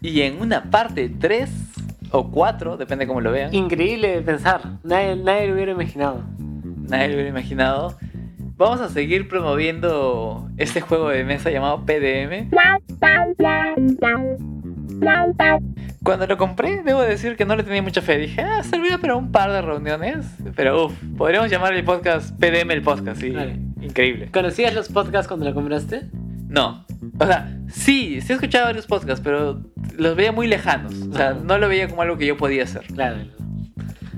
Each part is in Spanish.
Y en una parte 3 o 4, depende cómo lo vean, Increíble de pensar. Nadie, nadie lo hubiera imaginado. nadie lo hubiera imaginado. Vamos a seguir promoviendo este juego de mesa llamado PDM. Cuando lo compré, debo decir que no le tenía mucha fe. Dije, ah, servirá para un par de reuniones. Pero uff, podríamos llamar el podcast PDM el podcast, sí. Vale. Increíble. ¿Conocías los podcasts cuando lo compraste? No. O sea, sí, sí he escuchado varios podcasts, pero los veía muy lejanos. O sea, no lo veía como algo que yo podía hacer. Claro.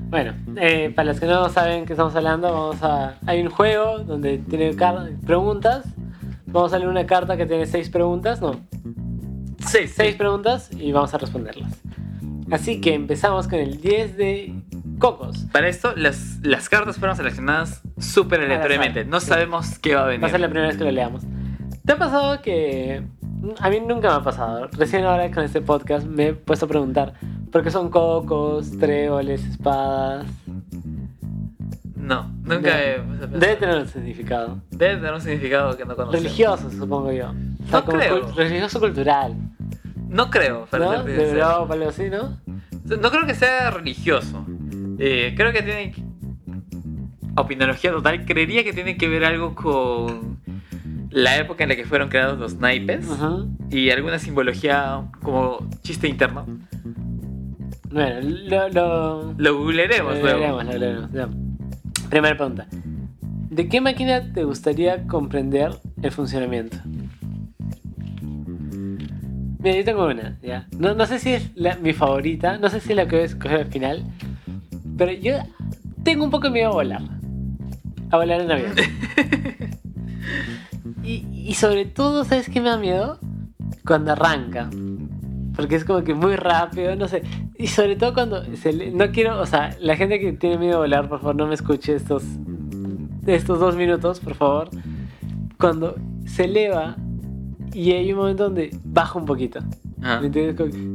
Bueno, eh, para los que no saben qué estamos hablando, vamos a. Hay un juego donde tiene preguntas. Vamos a leer una carta que tiene seis preguntas, no, Sí, seis preguntas y vamos a responderlas. Así que empezamos con el 10 de cocos. Para esto, las, las cartas fueron seleccionadas súper Al aleatoriamente. No sabemos qué va a venir. Va a ser la primera vez que lo leamos. ¿Te ha pasado que.? A mí nunca me ha pasado. Recién ahora con este podcast me he puesto a preguntar. ¿Por qué son cocos, tréboles, espadas? No, nunca No. he- o sea, Debe tener un significado. debe tener un significado que no conocemos. Religioso, supongo yo. O sea, No creo. religioso cultural. No creo, para ¿No? serte De. Europa, algo así, ¿no? No creo que sea religioso. Eh, creo que tiene. Opinología total. Creería que tiene que ver algo con la época en la que fueron creados los naipes Ajá. y alguna simbología como chiste interno. Bueno, lo. lo... Lo googlearemos lo luego. lo leeremos, ya. Primera pregunta. ¿De qué máquina te gustaría comprender el funcionamiento? Mira, yo tengo una, ya. No, no sé si es la- mi favorita, no sé si es la que voy a escoger al final, pero yo tengo un poco de miedo a volar. A volar en avión. y, y sobre todo, ¿sabes qué me da miedo? Cuando arranca. Porque es como que muy rápido, no sé. Y sobre todo cuando se le- no quiero, o sea, la gente que tiene miedo a volar, por favor, no me escuche estos, estos dos minutos, por favor. Cuando se eleva y hay un momento donde baja un poquito. Ah.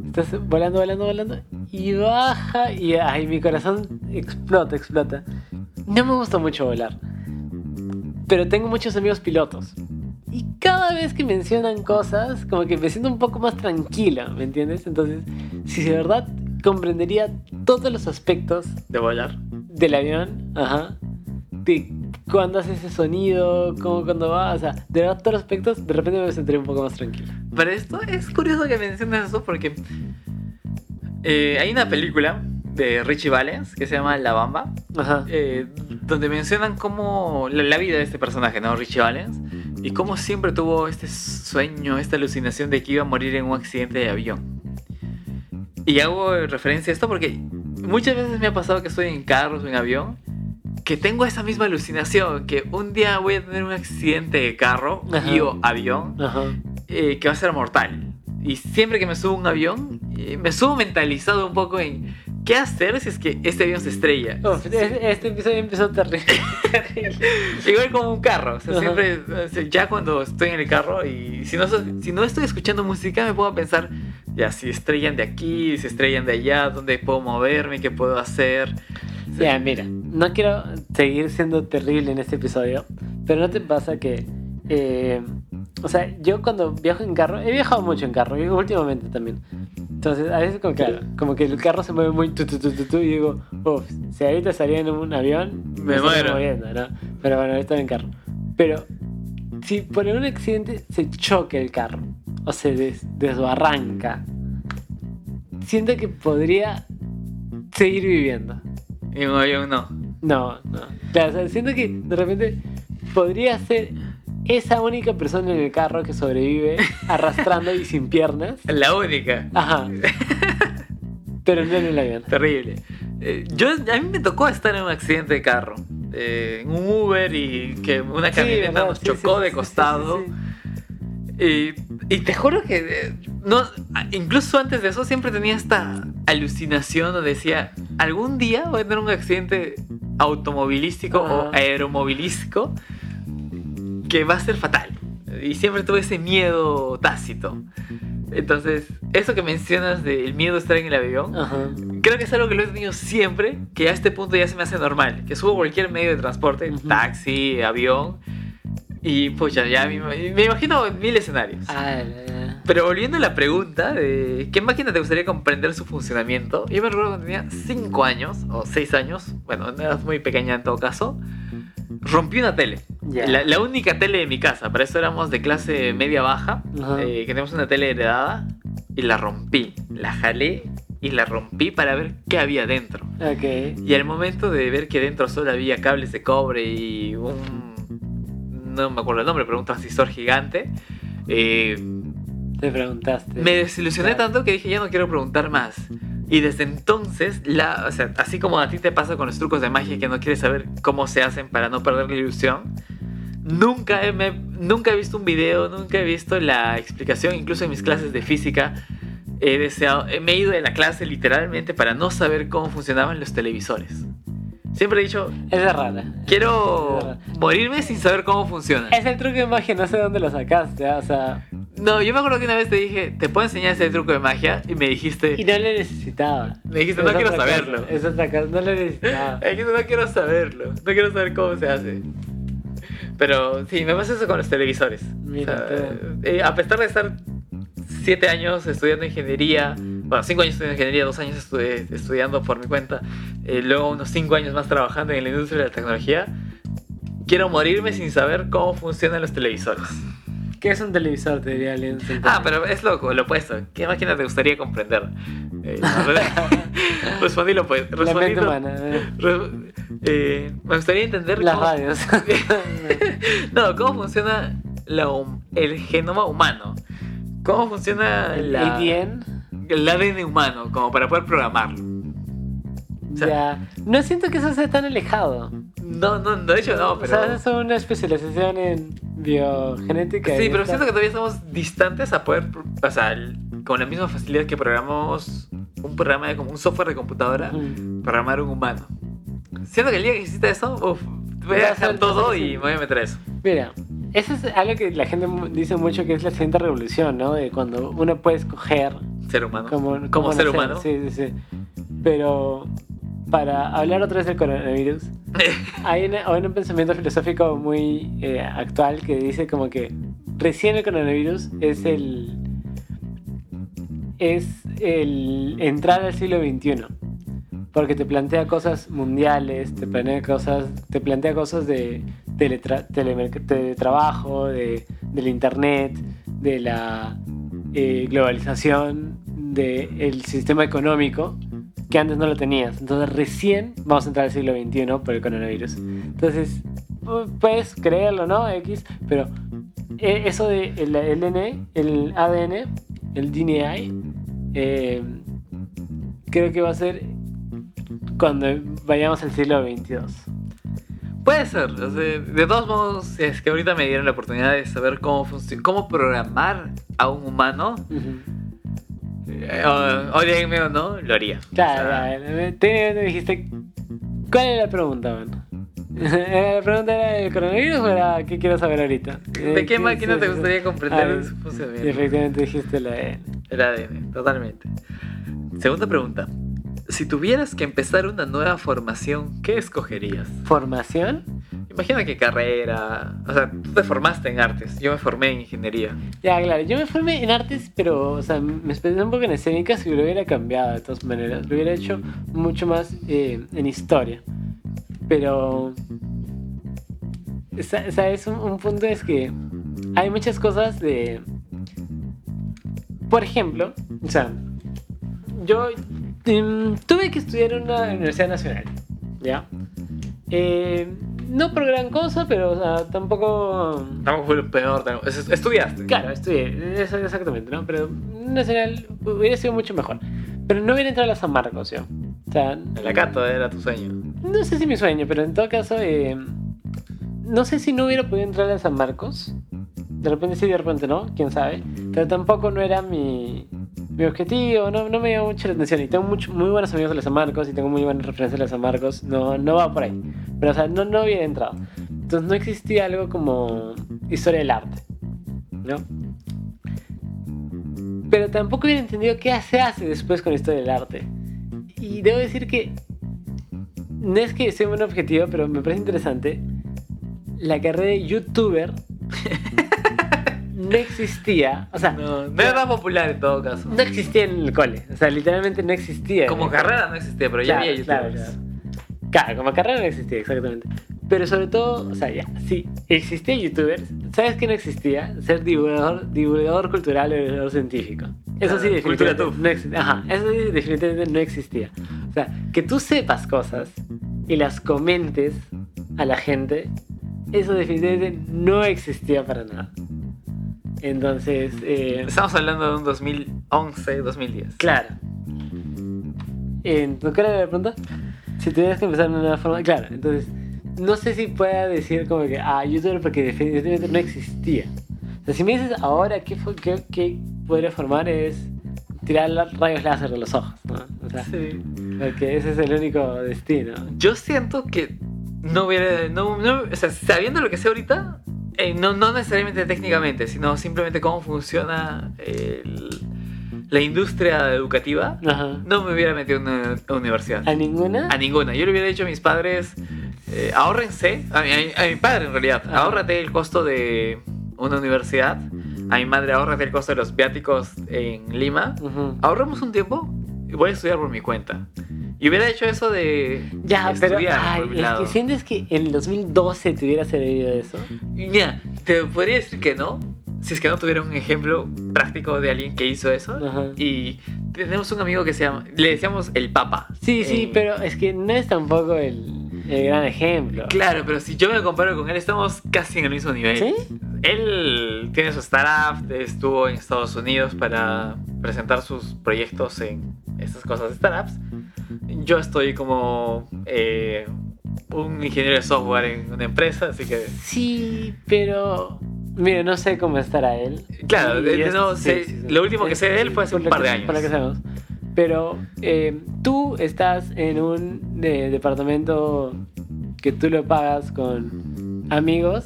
Estás volando, volando, volando y baja y ay, mi corazón explota, explota. No me gusta mucho volar. Pero tengo muchos amigos pilotos. Cada vez que mencionan cosas, como que me siento un poco más tranquilo, ¿me entiendes? Entonces, si de verdad comprendería todos los aspectos De volar. del avión, ajá, de cuándo hace ese sonido, cómo cuando va, o sea, de verdad todos los aspectos, de repente me sentiría un poco más tranquilo. Pero esto es curioso que menciones eso porque eh, hay una película de Richie Valens que se llama La Bamba, Ajá. eh, donde mencionan cómo la, la vida de este personaje, ¿no? Richie Valens, y cómo siempre tuvo este sueño, esta alucinación de que iba a morir en un accidente de avión. Y hago referencia a esto porque muchas veces me ha pasado que estoy en carros o en avión, que tengo esa misma alucinación, que un día voy a tener un accidente de carro Ajá. y o avión eh, que va a ser mortal. Y siempre que me subo a un avión, eh, me subo mentalizado un poco en qué hacer si es que este avión se estrella. Uf, es- este episodio empezó terrible. Igual como un carro. O sea, siempre, o sea, ya cuando estoy en el carro y si no, si no estoy escuchando música, me a pensar, ya, si estrellan de aquí, si estrellan de allá, dónde puedo moverme, qué puedo hacer. Ya, mira, no quiero seguir siendo terrible en este episodio, pero ¿no te pasa que... eh, o sea, yo cuando viajo en carro, he viajado mucho en carro, y últimamente también. Entonces, a veces como, claro, como que el carro se mueve muy tu, tu, tu, tu, tu, y digo, uff, si ahorita salía en un avión, Me estaría muero. moviendo, ¿no? Pero bueno, ahorita en carro. Pero si por un accidente se choca el carro, o se des- desbarranca, siento que podría seguir viviendo. Y en un avión no. No, no. Claro, o sea, siento que de repente podría ser esa única persona en el carro que sobrevive arrastrando y sin piernas. La única. Ajá. Pero no en el avión. Terrible. Eh, yo, a mí me tocó estar en un accidente de carro. eh, en un Uber y que una Sí, camioneta ¿verdad? nos Sí, chocó sí, de sí, costado. sí, sí, Y, y te juro que eh, no, incluso antes de eso siempre tenía esta alucinación donde decía, algún día voy a tener un accidente automovilístico o aeromovilístico que va a ser fatal. Y siempre tuve ese miedo tácito. Entonces, eso que mencionas del miedo a estar en el avión. Ajá. creo que es algo que lo he tenido siempre, que a este punto ya se me hace normal. Que subo cualquier medio de transporte, taxi, avión, y pues ya, ya me, me imagino mil escenarios. Ah, ya, ya. Pero volviendo a la pregunta de qué máquina te gustaría comprender su funcionamiento, yo me recuerdo cuando tenía 5 años o 6 años, bueno, era muy pequeña en todo caso, rompí una tele. La, la única tele de mi casa, para eso éramos de clase media baja, eh, que teníamos una tele heredada y la rompí, la jalé y la rompí para ver qué había dentro. Ok. Y al momento de ver que dentro solo había cables de cobre y un... no me acuerdo el nombre, pero un transistor gigante, eh, Te preguntaste. me desilusioné Claro. tanto que dije ya no quiero preguntar más. Y desde entonces, la, o sea, así como a ti te pasa con los trucos de magia que no quieres saber cómo se hacen para no perder la ilusión, nunca he, me- nunca he visto un video, nunca he visto la explicación, incluso en mis clases de física. He deseado, me he ido de la clase literalmente para no saber cómo funcionaban los televisores. Siempre he dicho, es rara. quiero morirme sin saber cómo funciona. Es el truco de magia, no sé dónde lo sacaste, ¿ah? o sea, No, yo me acuerdo que una vez te dije, ¿te puedo enseñar ese truco de magia? Y me dijiste, y no lo necesitaba. Me dijiste, Es no quiero otra cosa, saberlo. Es otra cosa, no lo necesitaba. Es que no quiero saberlo. No quiero saber cómo se hace. Pero sí, me pasa eso con los televisores. Mira, O sea, eh, a pesar de estar siete años estudiando ingeniería, bueno, cinco años estudiando ingeniería, dos años estu- estudiando por mi cuenta, eh, luego unos cinco años más trabajando en la industria de la tecnología, quiero morirme sin saber cómo funcionan los televisores. ¿Qué es un televisor? Te diría alguien. Ah, pero es lo, lo opuesto. ¿Qué máquina te gustaría comprender? Eh, respondí lo opuesto. La Respondí mente lo- humana. eh. Eh, me gustaría entender Las cómo- radios. no, cómo funciona la el genoma humano. ¿Cómo funciona El la, ADN. el ADN humano? Como para poder programarlo. O sea- Ya. No siento que eso sea tan alejado. No, no, de hecho no, O pero... sea, es una especialización en biogenética. Sí, pero siento que todavía estamos distantes a poder, o sea, con la misma facilidad que programamos un programa de como un software de computadora, programar un humano. Siento que el día que exista eso, uf, voy a dejar todo y me voy a meter a eso. Mira, eso es algo que la gente dice mucho que es la siguiente revolución, ¿no? De cuando uno puede escoger Ser humano. como, como ser humano. Sí, sí, sí. Pero para hablar otra vez del coronavirus, hay, una- hay un pensamiento filosófico muy eh, actual que dice como que recién el coronavirus es el es el entrar al siglo XXI porque te plantea cosas mundiales te plantea cosas te plantea cosas de teletrabajo de, del internet de la eh, globalización del sistema económico que antes no lo tenías. Entonces recién vamos a entrar al siglo XXI por el coronavirus. Entonces, pu- puedes creerlo, ¿no? X, pero eh, eso de el, el N, el ADN, el DNA, eh, creo que va a ser cuando vayamos al siglo XXII. Puede ser. o sea, de todos modos, es que ahorita me dieron la oportunidad de saber cómo funciona, cómo programar a un humano. eh, o- o no, lo haría. Claro, O sea. Técnicamente dijiste, ¿cuál era la pregunta, man? ¿La pregunta era el coronavirus o era qué quiero saber ahorita? ¿De Eh, qué sí, máquina te gustaría comprender su funcionamiento? efectivamente dijiste la E. El ADN, totalmente. Segunda pregunta. Si tuvieras que empezar una nueva formación, ¿qué escogerías? ¿Formación? Imagina qué carrera. O sea, tú te formaste en artes. Yo me formé en ingeniería. Ya, claro, yo me formé en artes, pero, o sea, me especialicé un poco en escénicas y lo hubiera cambiado de todas maneras. Lo hubiera hecho mucho más eh, en historia. Pero, sa- ¿sabes? Un, un punto es que hay muchas cosas de... Por ejemplo, o sea, yo em, tuve que estudiar en una universidad nacional, ¿ya? Eh, no por gran cosa, pero, o sea, tampoco... Tampoco fue lo peor. tampoco- Estudiaste. Claro, estudié, eso exactamente, ¿no? Pero Nacional hubiera sido mucho mejor. Pero no hubiera entrado a San Marcos yo. O sea, la Cato era tu sueño. no sé si mi sueño, pero en todo caso, eh, no sé si no hubiera podido entrar a San Marcos. De repente sí, de repente no, quién sabe. Pero tampoco no era mi, mi objetivo, no, no me llamó mucho la atención. Y tengo mucho, muy buenos amigos de San Marcos y tengo muy buenas referencias de San Marcos. No, no va por ahí. Pero, o sea, no, no hubiera entrado. Entonces no existía algo como historia del arte, ¿no? Pero tampoco hubiera entendido qué se hace después con historia del arte. Y debo decir que no es que sea un objetivo, pero me parece interesante. La carrera de youtuber no existía. O sea, No, no era tan popular en todo caso. no existía en el cole. O sea, literalmente no existía. Como carrera no existía, pero ya Claro, había claro, youtubers. claro. Claro, como carrera no existía, exactamente. Pero sobre todo, o sea, ya, sí, existía youtubers. ¿Sabes qué no existía? Ser divulgador, divulgador cultural o divulgador científico. Eso sí, cultura definitivamente no existía. Ajá, eso sí, definitivamente no existía. O sea, que tú sepas cosas y las comentes a la gente, eso definitivamente no existía para nada. Entonces, eh, Estamos hablando de un 2011, 2010. Claro. En, ¿Cuál era la pregunta? Si tuvieras que empezar de una forma. Claro, entonces. No sé si pueda decir como que. Ah, youtuber porque definitivamente no existía. O sea, si me dices ahora qué, qué, qué podría formar es. Tirar rayos láser de los ojos, ¿no? O sea, porque ese es el único destino. Yo siento que no hubiera. No, no- o sea, sabiendo lo que sé ahorita, eh, no, no necesariamente técnicamente, sino simplemente cómo funciona el- la industria educativa, Ajá. no me hubiera metido en una universidad. ¿A ninguna? A ninguna. Yo le hubiera dicho a mis padres, eh, ahórrense, a mi, a mi- padre en realidad, Ajá. ahórrate el costo de una universidad, a mi madre ahórrate el costo de los viáticos en Lima, Ujú. ahorremos un tiempo y voy a estudiar por mi cuenta. Y hubiera hecho eso de Ya, pero estudiar ay, por mi es lado. que sientes que en el 2012 te hubiera servido eso. Mira, te podría decir que no, si es que no tuviera un ejemplo práctico de alguien que hizo eso. Ajá. Y tenemos un amigo que se llama, le decíamos el Papa. Sí, sí, Eh, pero es que no es tampoco el, el gran ejemplo. Claro, pero si yo me comparo con él, estamos casi en el mismo nivel. ¿Sí? Él tiene su startup, estuvo en Estados Unidos para presentar sus proyectos en estas cosas de startups. Yo estoy como eh, un ingeniero de software en una empresa, así que... Sí, pero. Mira, no sé cómo estará él. Claro, es- no sé, lo último que sé de él fue hace un par que- de años. Por lo que sabemos. Pero eh, tú estás en un eh, departamento que tú lo pagas con amigos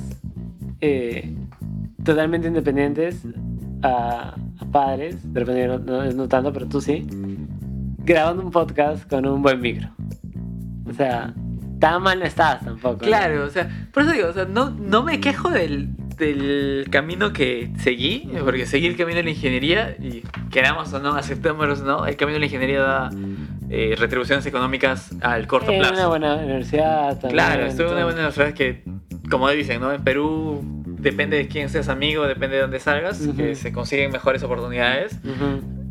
eh, totalmente independientes a, a padres, de repente no, no- no tanto, pero tú sí, grabando un podcast con un buen micro. O sea, tan mal no estás tampoco. ¿no? Claro, o sea, por eso digo, o sea, no, no me quejo del, del camino que seguí, porque seguí el camino de la ingeniería y queramos o no, aceptémoslo o no, el camino de la ingeniería da eh, retribuciones económicas al corto En plazo. una buena universidad también. Claro, estuve en una buena universidad que, como dicen, ¿no? En Perú depende de quién seas amigo, depende de dónde salgas, Ujú. que se consiguen mejores oportunidades.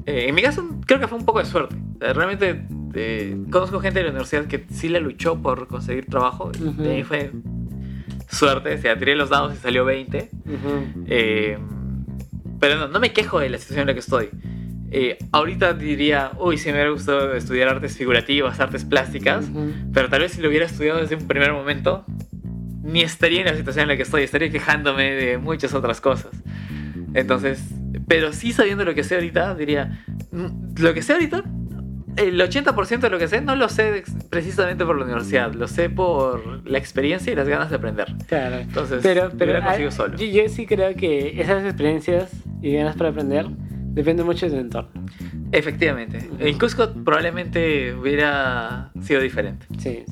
Eh, en mi caso, creo que fue un poco de suerte. Sea, realmente eh, conozco gente de la universidad que sí la luchó por conseguir trabajo. Ujú. De ahí fue suerte. O sea, tiré los dados y salió 20. Ujú. Eh, pero no, no me quejo de la situación en la que estoy. Eh, ahorita diría, uy, si me hubiera gustado estudiar artes figurativas, artes plásticas. Ujú. Pero tal vez si lo hubiera estudiado desde un primer momento, ni estaría en la situación en la que estoy, estaría quejándome de muchas otras cosas. Entonces, pero sí sabiendo lo que sé ahorita, diría, "Mm, lo que sé ahorita, el 80% de lo que sé no lo sé precisamente por la universidad, lo sé por la experiencia y las ganas de aprender. Claro. Entonces, Pero, pero conseguido ah, solo. Yo, yo sí creo que esas experiencias y ganas para aprender dependen mucho de tu entorno. Efectivamente. En Cusco probablemente hubiera sido diferente. Sí.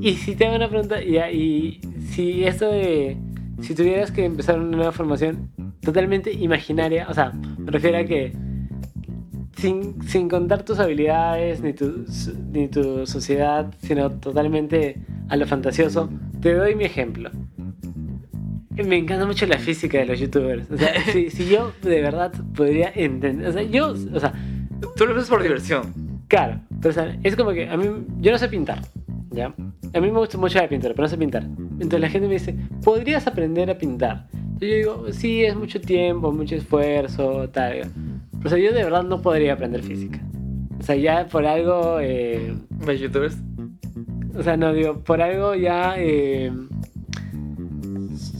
Y si te hago una pregunta, y, y si esto de. Si tuvieras que empezar una nueva formación totalmente imaginaria, o sea, me refiero a que. Sin, sin contar tus habilidades ni tu, ni tu sociedad, sino totalmente a lo fantasioso, te doy mi ejemplo. Me encanta mucho la física de los youtubers. O sea, si, si yo de verdad podría entender. O sea, yo. O sea, Tú lo ves por diversión. Claro, pero es como que a mí, yo no sé pintar, ¿ya? A mí me gusta mucho la pintura, pero no sé pintar. Entonces la gente me dice, ¿podrías aprender a pintar? Y yo digo, sí, es mucho tiempo, mucho esfuerzo, tal. O sea, yo de verdad no podría aprender física. O sea, ya por algo, eh, ¿Ves youtubers? o sea, no digo, por algo ya eh,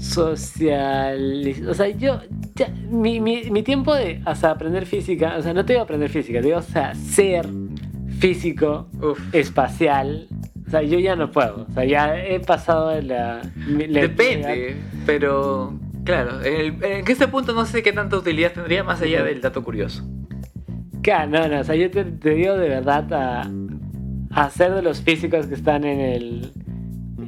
social... O sea, yo, ya, mi, mi, mi tiempo de sea, aprender física, o sea, no te digo aprender física, te digo, o sea, ser físico Uf. espacial. O sea, yo ya no puedo. O sea, ya he pasado de la- Depende, pero claro, en, el- en este punto no sé qué tanta utilidad tendría más allá del dato curioso. Claro, no, no. O sea, yo te, te digo de verdad a, a ser de los físicos que están en el.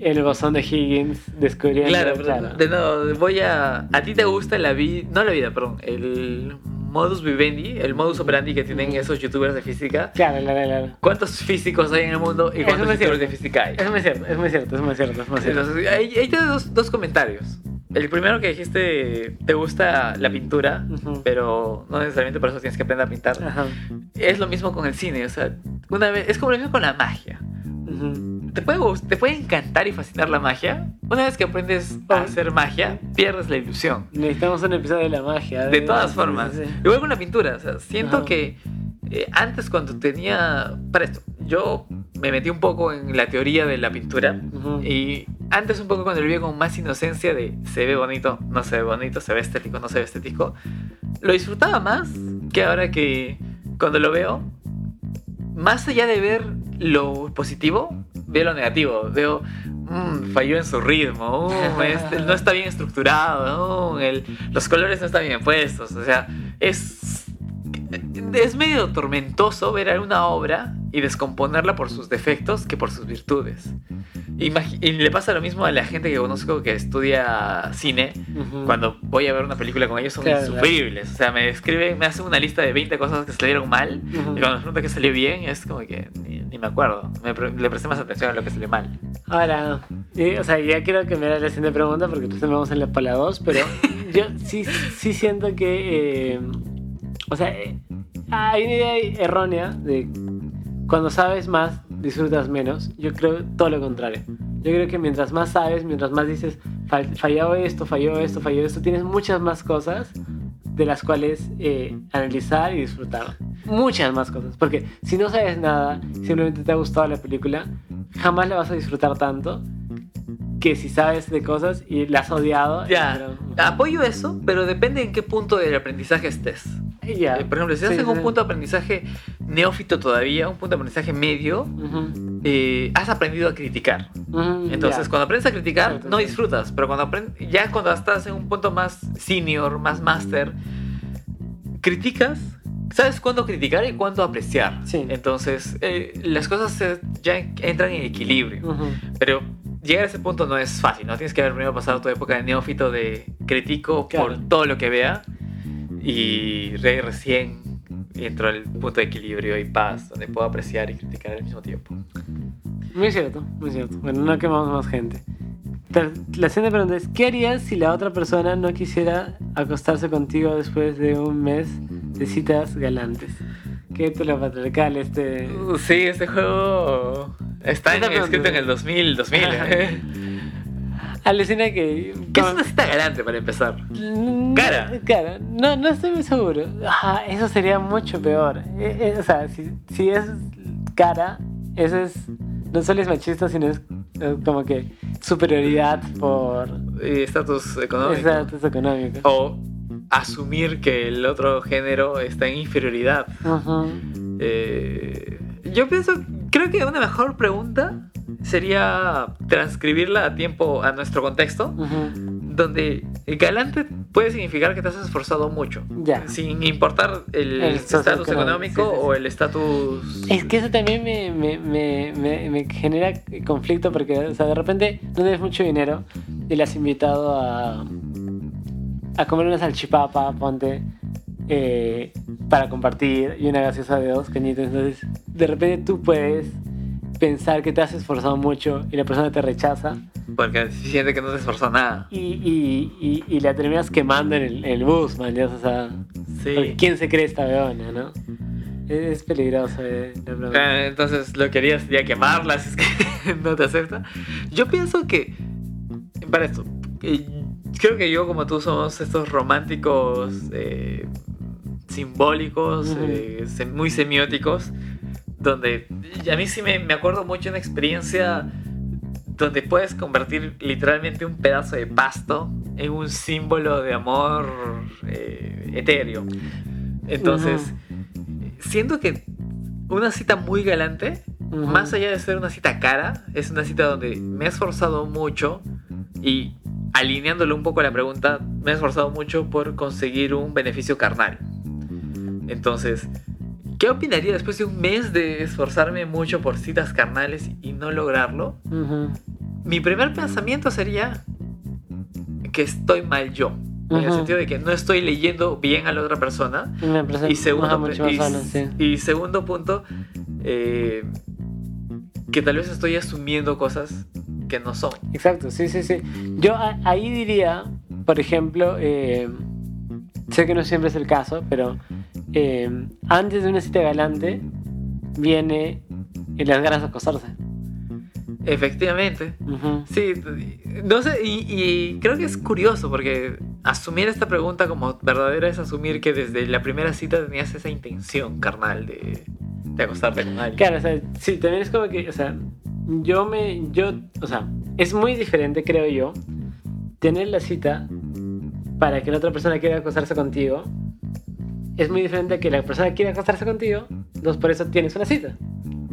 el bosón de Higgins descubriendo. Claro, pero de nuevo, voy a. ¿A ti te gusta la vida? No la vida, perdón. El modus vivendi, el modus operandi que tienen esos youtubers de física. Claro, claro, claro. ¿Cuántos físicos hay en el mundo y cuántos youtubers de física hay? Es muy cierto, es muy cierto, es muy cierto, es muy cierto. Entonces, ahí tienes dos, dos comentarios. El primero que dijiste, te gusta la pintura, pero no necesariamente por eso tienes que aprender a pintar. Ajá. Es lo mismo con el cine, o sea, una vez, es como lo mismo con la magia. ¿Te puede, ¿Te puede encantar y fascinar la magia? Una vez que aprendes a Oh. hacer magia, pierdes la ilusión. Necesitamos un episodio de la magia. De todas formas. sí, sí. Igual con la pintura. O sea, siento que eh, antes cuando tenía... Para esto, yo me metí un poco en la teoría de la pintura. Ujú. Y antes un poco cuando lo vi con más inocencia de se ve bonito, no se ve bonito, se ve estético, no se ve estético, lo disfrutaba más que ahora que cuando lo veo, más allá de ver lo positivo, veo lo negativo, veo "Mm, falló en su ritmo, "Mm, este, no está bien estructurado, "Mm, el- los colores no están bien puestos, o sea, es, es medio tormentoso ver alguna obra y descomponerla por sus defectos que por sus virtudes. Imagi- y le pasa lo mismo a la gente que conozco que estudia cine. Ujú. Cuando voy a ver una película con ellos son Claro, insufribles. O sea, me escriben, me hacen una lista de 20 cosas que salieron mal. Ujú. Y cuando me preguntan que salió bien, es como que ni, ni me acuerdo. Me pre- le presté más atención a lo que salió mal. Ahora, eh, o sea, ya quiero que me hagas la siguiente pregunta porque entonces vamos en la para la 2, pero yo sí, sí siento que, eh, o sea, eh, hay una idea errónea de cuando sabes más, disfrutas menos. Yo creo todo lo contrario. Yo creo que mientras más sabes, mientras más dices, "Fall- falló esto, falló esto, falló esto, tienes muchas más cosas de las cuales eh, analizar y disfrutar. Muchas más cosas. Porque si no sabes nada, simplemente te ha gustado la película, jamás la vas a disfrutar tanto que si sabes de cosas y la has odiado. Ya, pero- apoyo eso, pero depende en qué punto del aprendizaje estés. ya. Eh, por ejemplo, si estás Sí, en un sí. punto de aprendizaje neófito todavía, un punto de aprendizaje medio, Ujú, eh, has aprendido a criticar. ujú, Entonces, ya. cuando aprendes a criticar, Exacto, no disfrutas, pero cuando aprendes, ya cuando estás en un punto más senior, más master, criticas, sabes cuándo criticar y cuándo apreciar. Sí. Entonces, eh, las cosas se- ya entran en equilibrio. Ujú. Pero llegar a ese punto no es fácil, ¿no? Tienes que haber primero pasado tu época de neófito de critico Claro. por todo lo que vea y re- recién entro al punto de equilibrio y paz, donde puedo apreciar y criticar al mismo tiempo. Muy cierto, muy cierto. Bueno, no quemamos más gente. La siguiente pregunta es, ¿qué harías si la otra persona no quisiera acostarse contigo después de un mes de citas galantes? ¿Qué lo patriarcal este...? Sí, este juego está en- escrito en el 2000, 2000. ¿eh? Alucina que... ¿Qué es una cita galante para empezar? Mm, Cara. Cara, no, no estoy muy seguro. Ah, eso sería mucho peor. Eh, eh, o sea, si, si es cara, eso es. No solo es machista, sino es eh, como que superioridad por Estatus económico. estatus económico. O asumir que el otro género está en inferioridad. Eh, yo pienso, creo que una mejor pregunta sería transcribirla a tiempo, a nuestro contexto, Ujú. donde galante puede significar que te has esforzado mucho, Ya. sin importar el estatus económico sí, sí, sí. o el estatus... Es que eso también me, me, me, me, me genera conflicto porque, o sea, de repente no tienes mucho dinero y le has invitado a, a comer una salchipapa, ponte, eh, para compartir y una gaseosa de dos cañitas. Entonces, de repente tú puedes pensar que te has esforzado mucho y la persona te rechaza Porque siente que no te esforzó nada. y, y, y, y la terminas quemando en el, en el bus, man. ya, O sea, Sí. ¿quién se cree esta weona, no? Es, peligroso, eh, la. Ah, Entonces lo querías sería quemarla si es que no te acepta. Yo pienso que, para esto, eh, creo que yo como tú somos estos románticos eh, simbólicos, Ujú. eh, sem- muy semióticos, donde a mí sí me, me acuerdo mucho una experiencia donde puedes convertir literalmente un pedazo de pasto en un símbolo de amor eh, etéreo. Entonces, siento que una cita muy galante, más allá de ser una cita cara, es una cita donde me he esforzado mucho y alineándolo un poco a la pregunta, me he esforzado mucho por conseguir un beneficio carnal. Entonces, ¿qué opinaría después de un mes de esforzarme mucho por citas carnales y no lograrlo? Ujú. mi primer pensamiento sería que estoy mal yo. En el sentido de que no estoy leyendo bien a la otra persona. Me Y segundo, y, sí. y segundo punto, eh, que tal vez estoy asumiendo cosas que no son. Exacto, sí, sí, sí. Yo ahí diría, por ejemplo, eh, sé que no siempre es el caso, pero eh, antes de una cita galante viene eh, las ganas de acostarse. Efectivamente. Sí, no sé, y, y creo que es curioso porque asumir esta pregunta como verdadera es asumir que desde la primera cita tenías esa intención carnal de, de acostarte con alguien. Claro, o sea, sí, también es como que, o sea, yo me, yo, o sea, es muy diferente, creo yo, tener la cita para que la otra persona quiera acostarse contigo. Es muy diferente que la persona quiera acostarse contigo, dos por eso tienes una cita.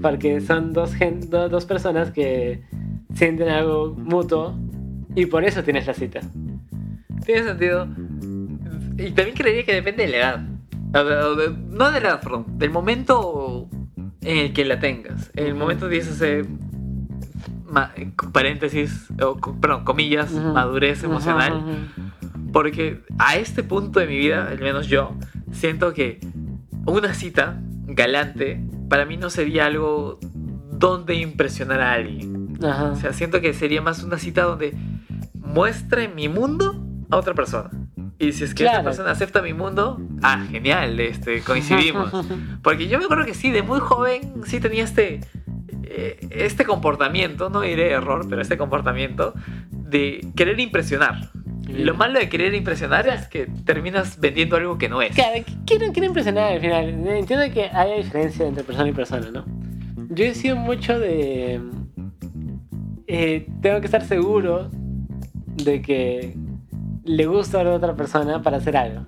Porque son dos, gen, do- dos personas que sienten algo mutuo y por eso tienes la cita. Tiene sentido. Y también creería que depende de la edad. No de la edad, perdón, del momento en el que la tengas. En el momento ma- paréntesis, o, perdón, comillas, Ujú. madurez emocional. Ujú, ujú. Porque a este punto de mi vida, al menos yo, siento que una cita galante para mí no sería algo donde impresionar a alguien. Ajá. O sea, siento que sería más una cita donde muestre mi mundo a otra persona. Y si es que esta Claro. persona acepta mi mundo, ah, genial, este, coincidimos. Porque yo me acuerdo que sí, de muy joven sí tenía este, eh, este comportamiento, no diré error, pero este comportamiento de querer impresionar. Lo malo de querer impresionar es que terminas vendiendo algo que no es. Claro, quiero, quiero impresionar al final. Entiendo que hay diferencia entre persona y persona, ¿no? Yo he sido mucho de. eh, tengo que estar seguro de que le gusta a la otra persona para hacer algo.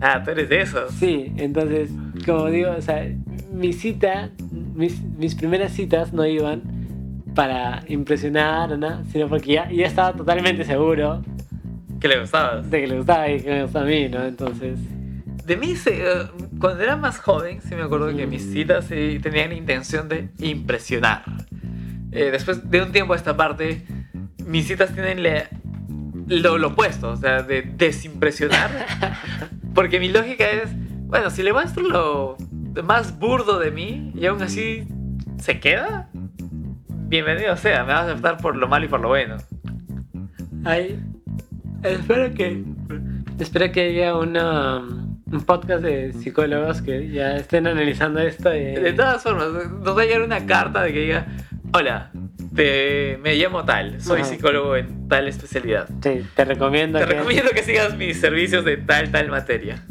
Ah, tú eres de esos. Sí, entonces, como digo, o sea, mi cita, mis, mis primeras citas no iban para impresionar o nada, sino porque ya, ya estaba totalmente seguro Que le gustabas. de que le gustaba y que me gustaba a mí, ¿no? Entonces. De mí, se- eh, cuando era más joven, sí me acuerdo que mis Mm. citas sí tenían la intención de impresionar. Eh, después de un tiempo a esta parte, mis citas tienen la- lo, lo opuesto, o sea, de desimpresionar. Porque mi lógica es, bueno, si le muestro lo más burdo de mí y aún así se queda, bienvenido sea, me vas a aceptar por lo malo y por lo bueno. Ay, espero que espero que haya una, un podcast de psicólogos que ya estén analizando esto. y- De todas formas, nos va a llegar una carta de que diga, hola, te, me llamo tal, soy Ajá. psicólogo en tal especialidad. Sí, te recomiendo Te que... recomiendo que sigas mis servicios de tal, tal materia.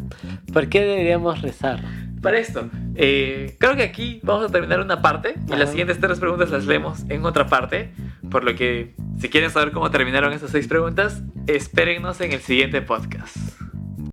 ¿Por qué deberíamos rezar? Para esto, eh, creo que aquí vamos a terminar una parte y Ajá. las siguientes tres preguntas las leemos en otra parte. Por lo que, si quieren saber cómo terminaron estas seis preguntas, espérennos en el siguiente podcast.